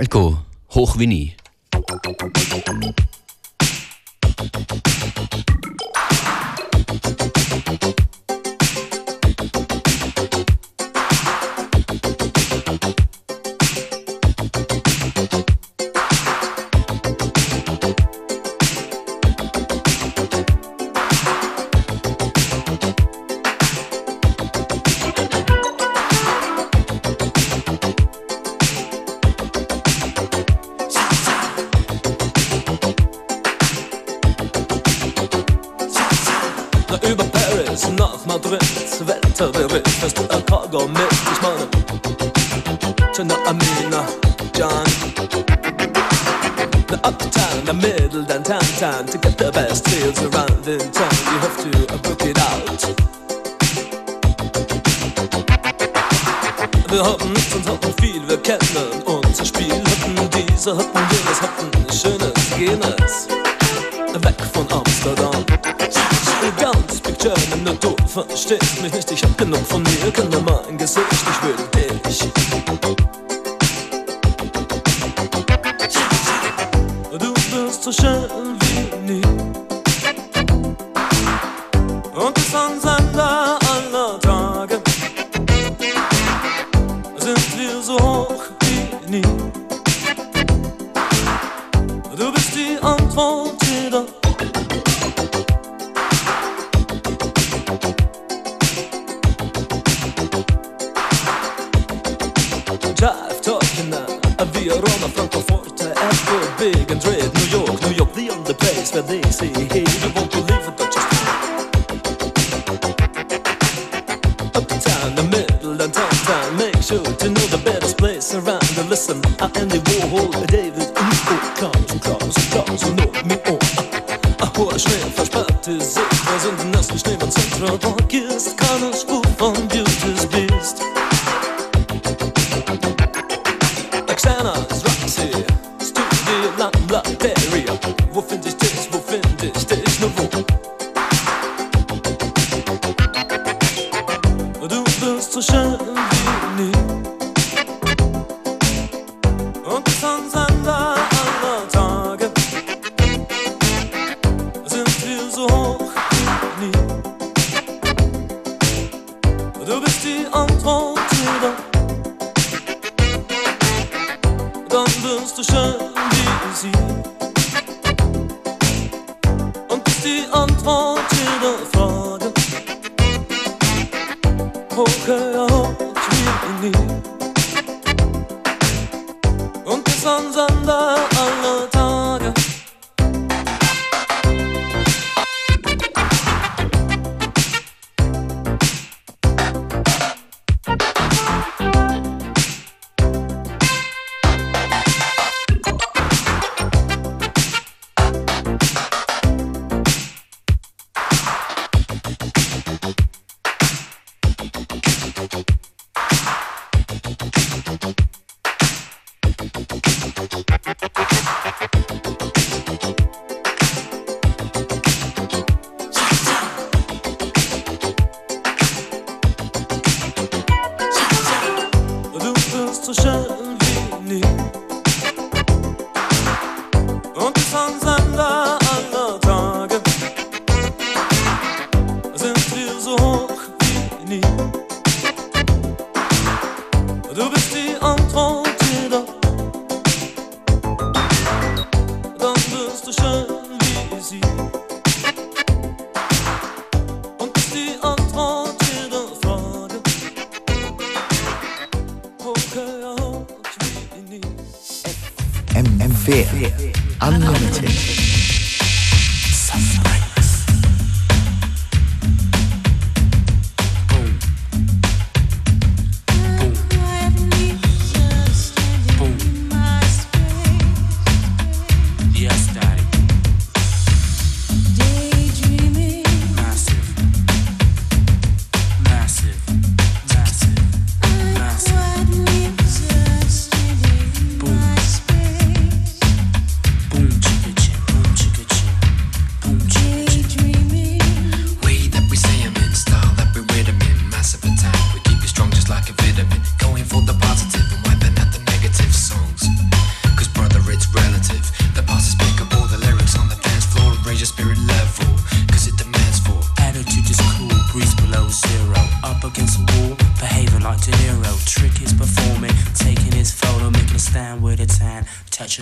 Falco, hoch wie. time to get the best deals around in town. You have to uh, book it out. Wir haben nichts und hatten viel, wir kennen unser Spiel. Hoppen diese, hoppen jenes, hatten schönes, jenes. Weg von Amsterdam. Ganz Big German, der Du verstehst mich nicht, ich hab genug von mir, kenne mein Gesicht, ich will dich. I am the way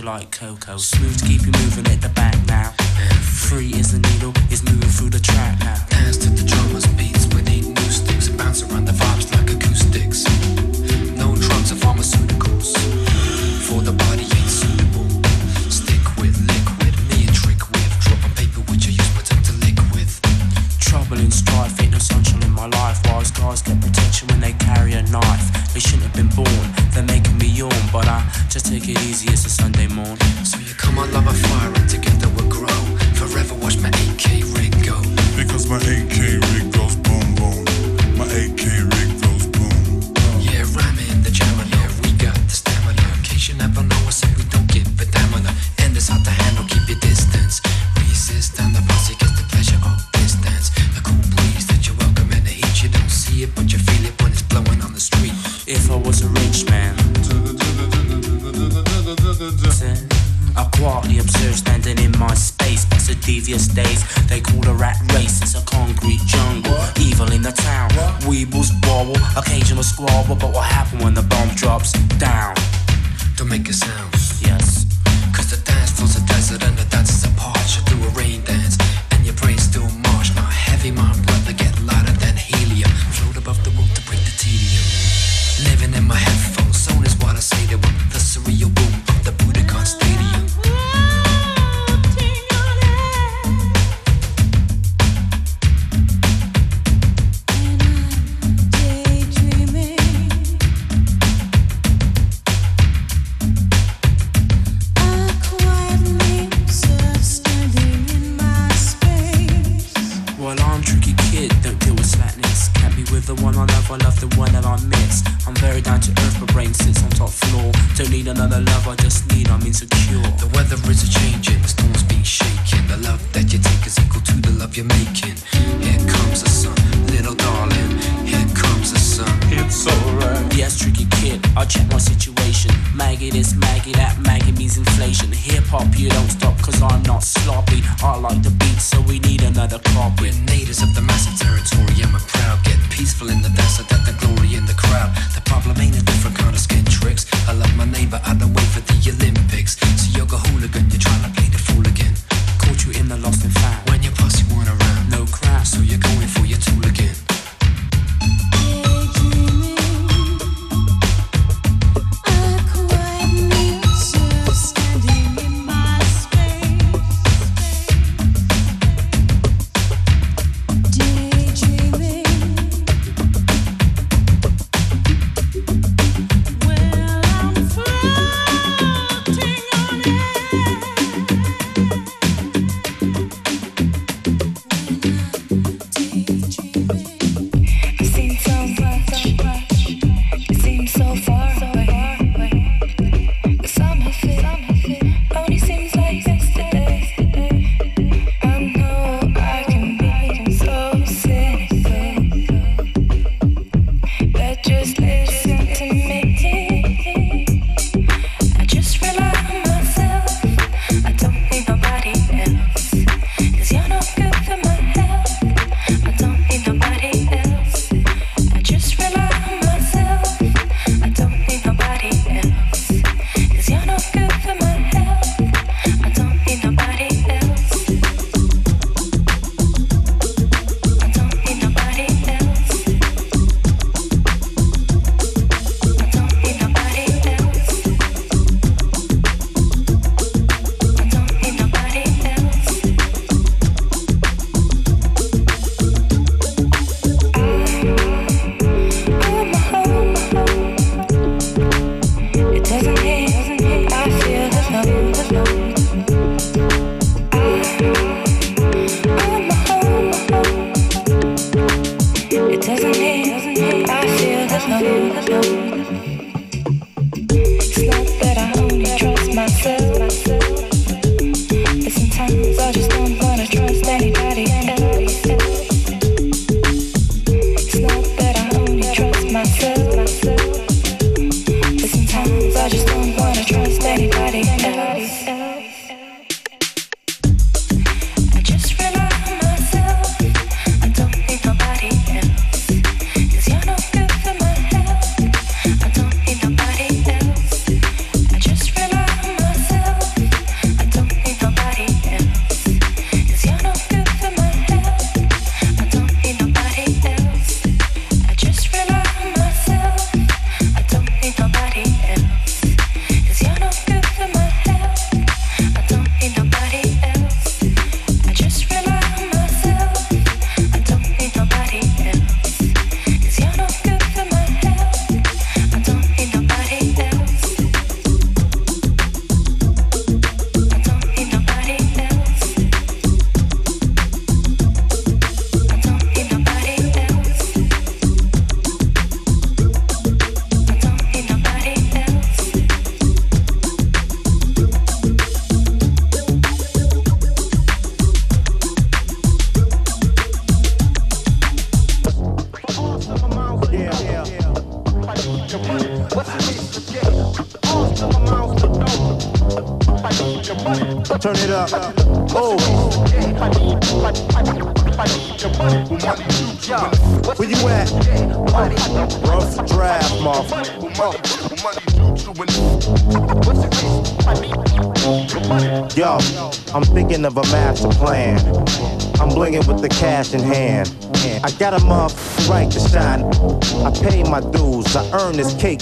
like cocoa. Smooth to keep you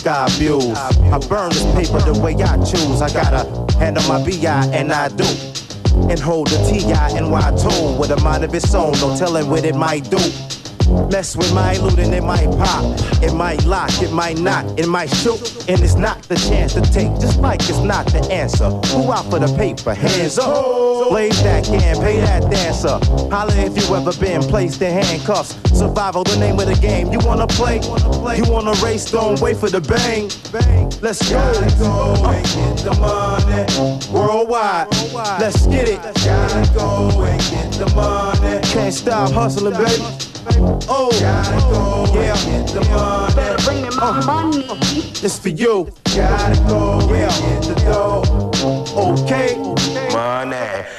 I abuse. I burn this paper the way I choose. I gotta handle my BI and I do. And hold the TI and Y tone with a mind of its own. No telling what it might do. Mess with my loot and it might pop. It might lock, it might not, it might shoot. And it's not the chance to take, just like it's not the answer. Who out for the paper? Hands up. Blaze that can, pay that dancer. Holla if you ever been placed in handcuffs. Survival, the name of the game. You wanna play? You wanna race? Don't wait for the bang. Let's go. Go and get the money. Worldwide. Let's get it. Gotta go and get the money. Can't stop hustling, baby. Oh, gotta go yeah. get the money. Better bring me my uh, money. It's for you. Gotta go yeah. get the dough. Okay. Money.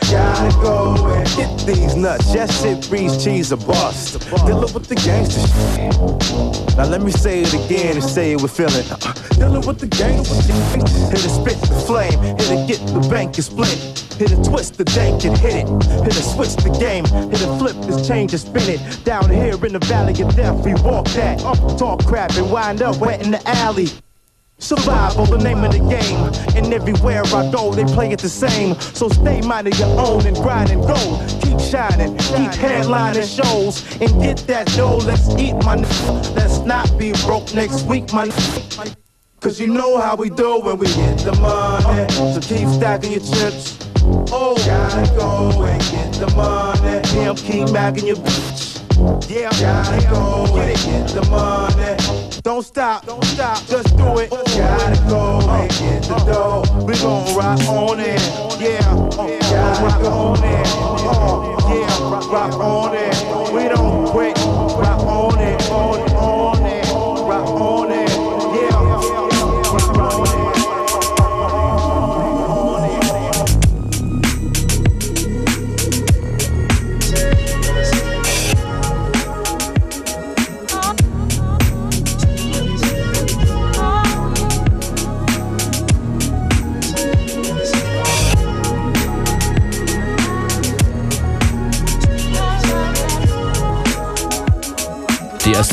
Gotta go and get these nuts. Yes, it breeds cheese a bust. Dealing with the gangster shit. Now let me say it again and say it with feeling. Uh, Dealing with the gangster shit. Hit it, spit the flame. Hit it, get the bank and split. Hit a twist the dank and hit it. Hit a switch the game. Hit a flip this change and spin it. Down here in the valley of death, we walk that. Up, talk crap and wind up wet in the alley. Survival, the name of the game. And everywhere I go, they play it the same. So stay minded your own and grind and go. Keep shining, keep headlining shows. And get that dough, let's eat my n- Let's not be broke next week, my n- Cause you know how we do when we get the money. So keep stacking your chips. Oh, gotta go and get the money. Him keep bagging your bitch. Yeah, gotta go it, get the money. Don't stop, don't stop, just do it. Gotta go and get the dough. We gon' rock on it, yeah. Gotta rock on it, oh, yeah. Rock on it. We don't quit. Rock on it, on it.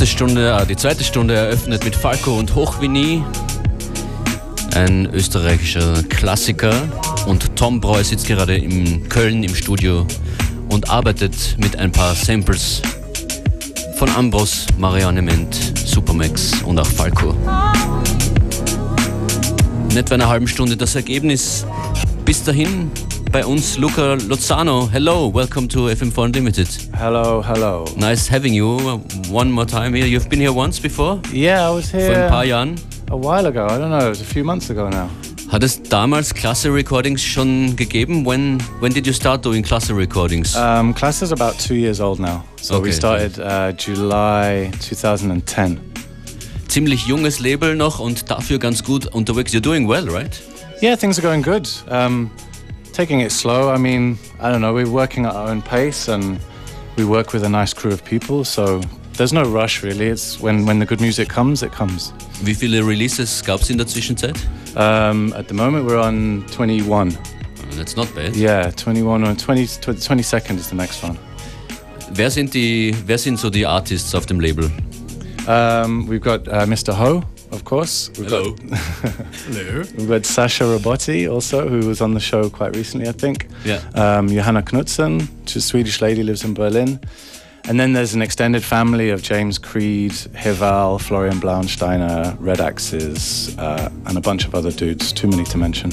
Erste Stunde, äh, die zweite Stunde eröffnet mit Falco und Hoch wie nie. Ein österreichischer Klassiker. Und Tom Breu sitzt gerade in Köln im Studio und arbeitet mit ein paar Samples von Ambros, Marianne Ment, Supermax und auch Falco. In etwa einer halben Stunde das Ergebnis. Bis dahin bei uns Luca Lozano. Hello, welcome to FM4 Unlimited. Hello, hello. Nice having you one more time here. You've been here once before? Yeah, I was Vor ein here paar Jahren. a while ago. I don't know, it was a few months ago now. Hat es damals Klasse Recordings schon gegeben? When when did you start doing Klasse Recordings? Um, class is about two years old now. So we started uh, July 2010. Ziemlich junges Label noch und dafür ganz gut unterwegs. You're doing well, right? Yeah, things are going good. Um, taking it slow. I mean, I don't know, we're working at our own pace and we work with a nice crew of people. So there's no rush really. It's when, when the good music comes, it comes. Wie viele Releases gab es in der Zwischenzeit? Um, at the moment, we're on 21. That's not bad. Yeah, 21 or 20, 22nd is the next one. Wer sind die, wer sind so die Artists auf dem Label? Um, we've got uh, Mr. Ho, of course. We've Hello. Got, we've got Sasha Robotti also, who was on the show quite recently, I think. Yeah. Um, Johanna Knudsen, she's a Swedish lady, lives in Berlin. And then there's an extended family of James Creed, Hival, Florian Blaunsteiner, Red Axes, uh, and a bunch of other dudes. Too many to mention.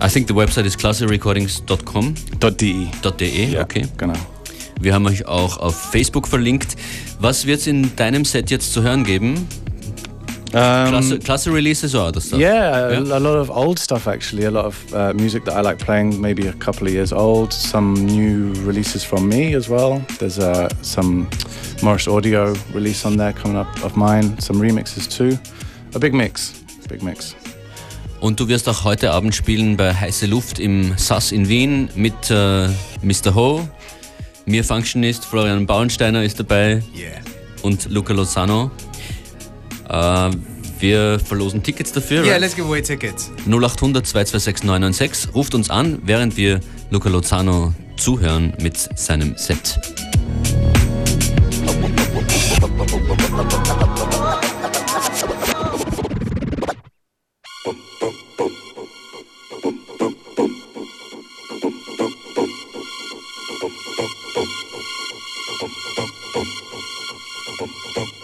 I think the website is klasserecordings.com. .de. .de, Ja, okay. Genau. Wir haben euch auch auf Facebook verlinkt. Was wird es in deinem Set jetzt zu hören geben? Um, classic, classic releases or other stuff? Yeah, yeah, a lot of old stuff actually. A lot of uh, music that I like playing, maybe a couple of years old. Some new releases from me as well. There's uh, some Morris Audio release on there coming up of mine. Some remixes too. A big mix. Big mix. Und du wirst auch heute Abend spielen bei Heiße Luft im SAS in Wien mit äh, Mr. Ho. Mir Functionist, Florian Bauensteiner ist dabei. Yeah. Und Luca Lozano. Äh, wir verlosen Tickets dafür. Yeah, let's give away tickets. 0800 226 996. Ruft uns an, während wir Luca Lozano zuhören mit seinem Set. Bum, bum.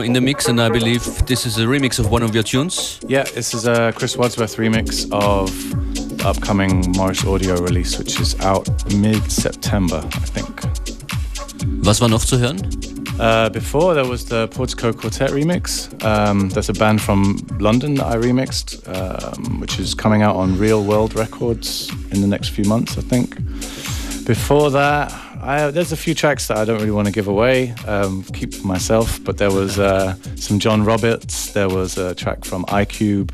In the mix, and I believe this is a remix of one of your tunes. Yeah, this is a Chris Wadsworth remix of the upcoming Morris Audio release, which is out mid September, I think. Was war noch zu hören? Uh, before there was the Portico Quartet remix. Um, that's a band from London that I remixed, um, which is coming out on Real World Records in the next few months, I think. Before that, I, there's a few tracks that I don't really want to give away, um, keep for myself. But there was uh, some John Roberts. There was a track from iCube.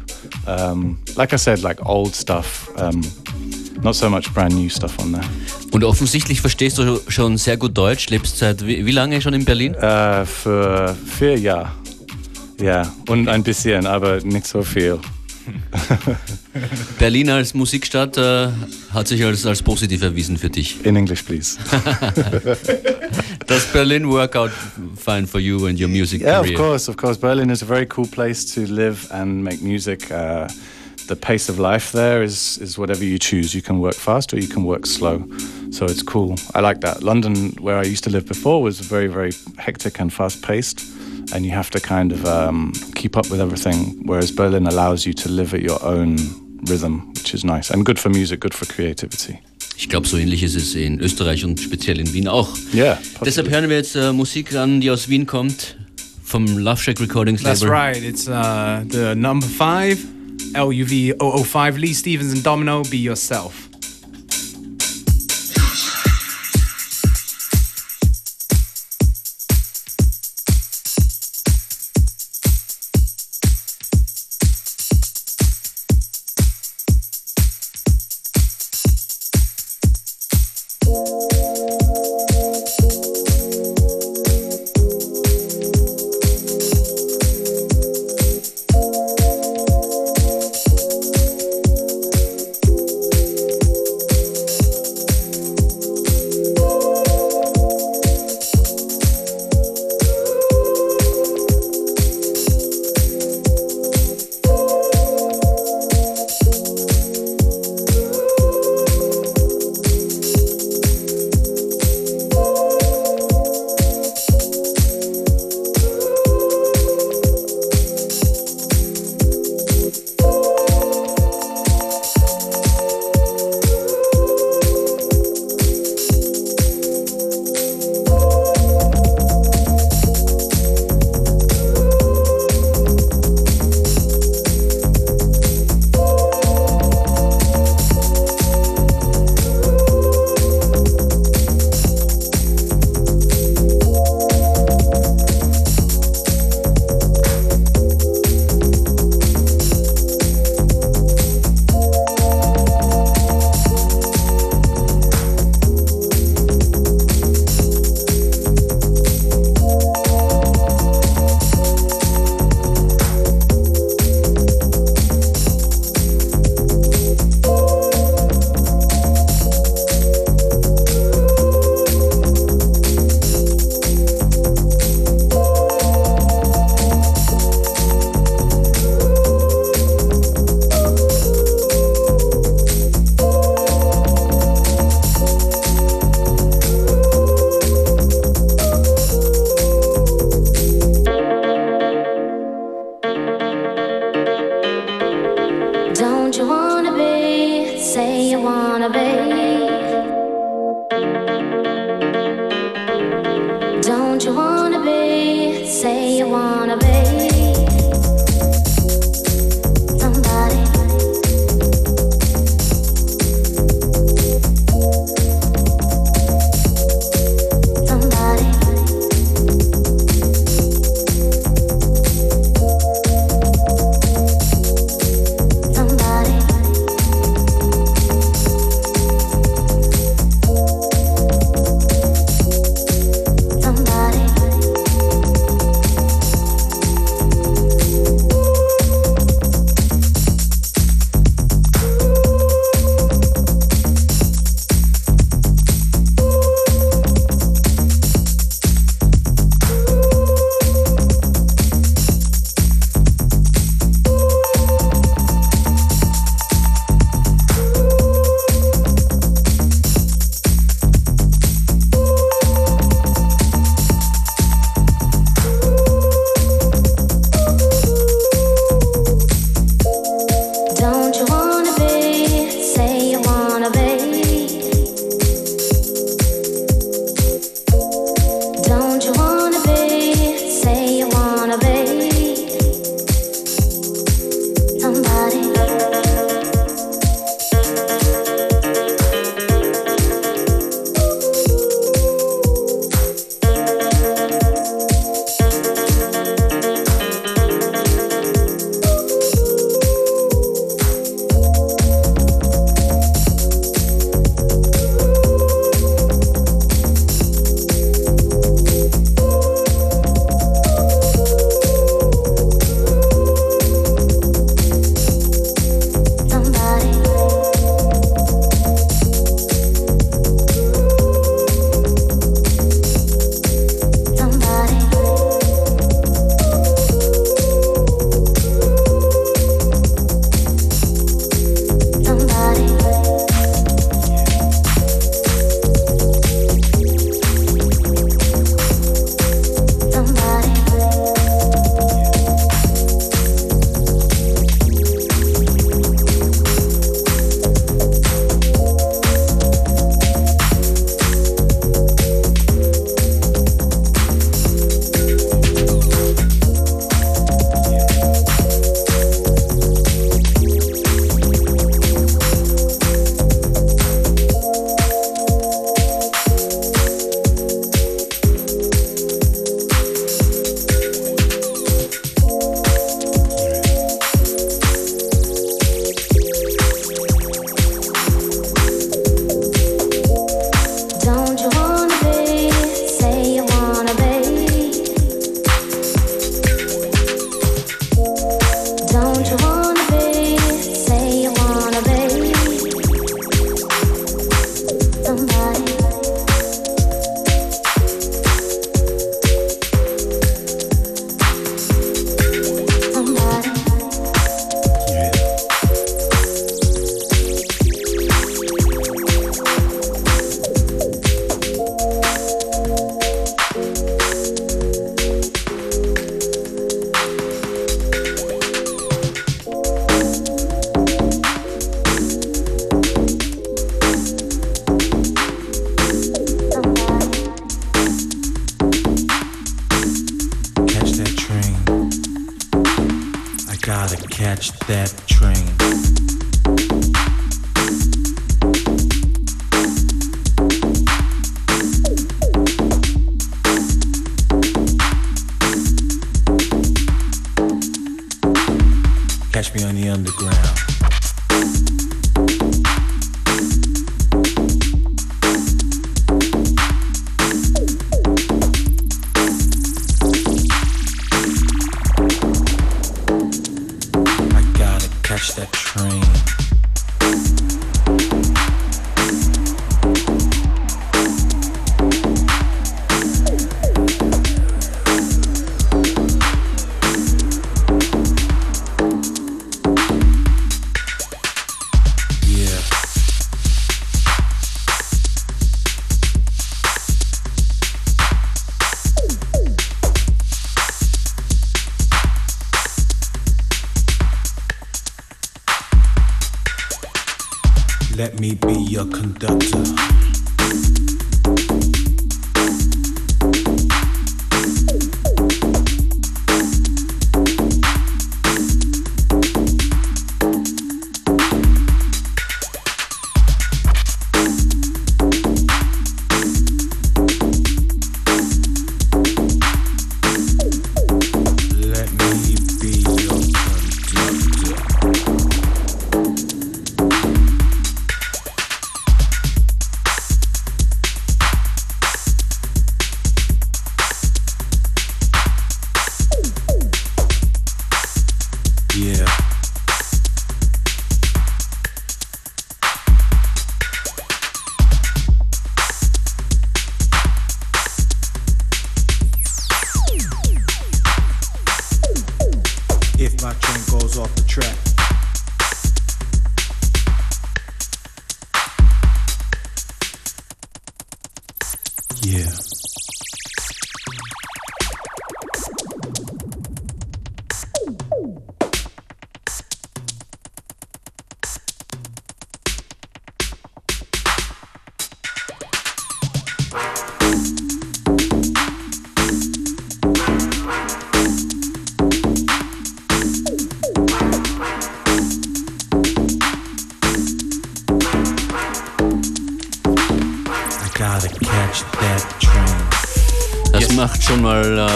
Um, like I said, like old stuff. Um, not so much brand new stuff on there. Und offensichtlich verstehst du schon sehr gut Deutsch, lebst seit wie, wie lange schon in Berlin? Äh, für vier Jahre. Ja, und ein bisschen, aber nicht so viel. Berlin als Musikstadt äh, hat sich als, als positiv erwiesen für dich. In English, please. Does Berlin work out fine for you and your music yeah, career? of course, of course. Berlin is a very cool place to live and make music. Uh, the pace of life there is is whatever you choose. You can work fast or you can work slow. So it's cool. I like that. London, where I used to live before, was very very hectic and fast paced, and you have to kind of um, keep up with everything. Whereas Berlin allows you to live at your own rhythm, which is nice and good for music, good for creativity. Ich glaube, so ähnlich ist es in Österreich und speziell in Wien auch. Yeah. Deshalb hören wir jetzt äh, Musik an, die aus Wien kommt, vom Love Shack Recordings That's right. It's uh, the number five, LUV 005, Lee Stevens and Domino, Be Yourself.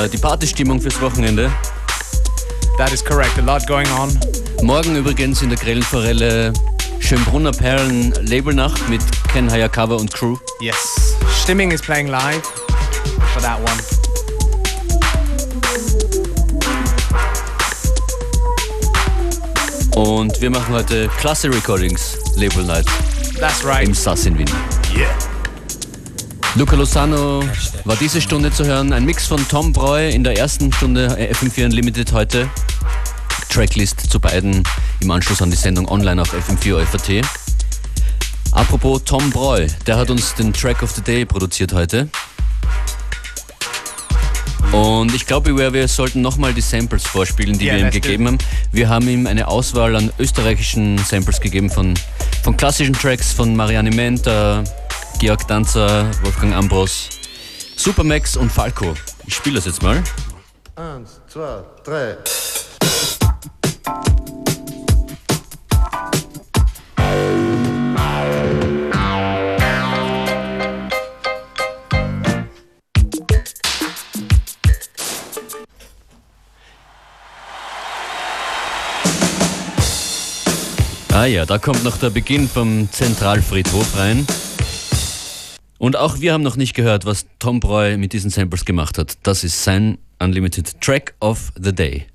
Äh, die Partystimmung fürs Wochenende. That is correct. A lot going on. Morgen übrigens in der Grellenforelle Schönbrunner Perlen Labelnacht mit Ken Hayakawa und Crew. Yes. Stimming is playing live for that one. Und wir machen heute Klasse Recordings Label Night That's right. im Sass in Wien. Yeah. Luca Lozano war diese Stunde zu hören. Ein Mix von Tom Breu in der ersten Stunde äh, FM4 Unlimited heute. Tracklist zu beiden im Anschluss an die Sendung online auf FM4 FAT. Apropos Tom Breu, der hat uns den Track of the Day produziert heute. Und ich glaube, wir, sollten nochmal die Samples vorspielen, die Ja, wir ihm gegeben haben. Wir haben ihm eine Auswahl an österreichischen Samples gegeben von, von klassischen Tracks von Marianne Menta, Georg Danzer, Wolfgang Ambros, Supermax und Falco. Ich spiele das jetzt mal. Eins, zwei, drei. Ah ja, da kommt noch der Beginn vom Zentralfriedhof rein. Und auch wir haben noch nicht gehört, was Tom Breu mit diesen Samples gemacht hat. Das ist sein Unlimited Track of the Day.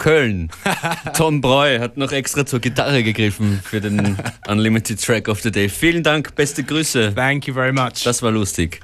Köln. Tom Breu hat noch extra zur Gitarre gegriffen für den Unlimited Track of the Day. Vielen Dank, beste Grüße. Thank you very much. Das war lustig.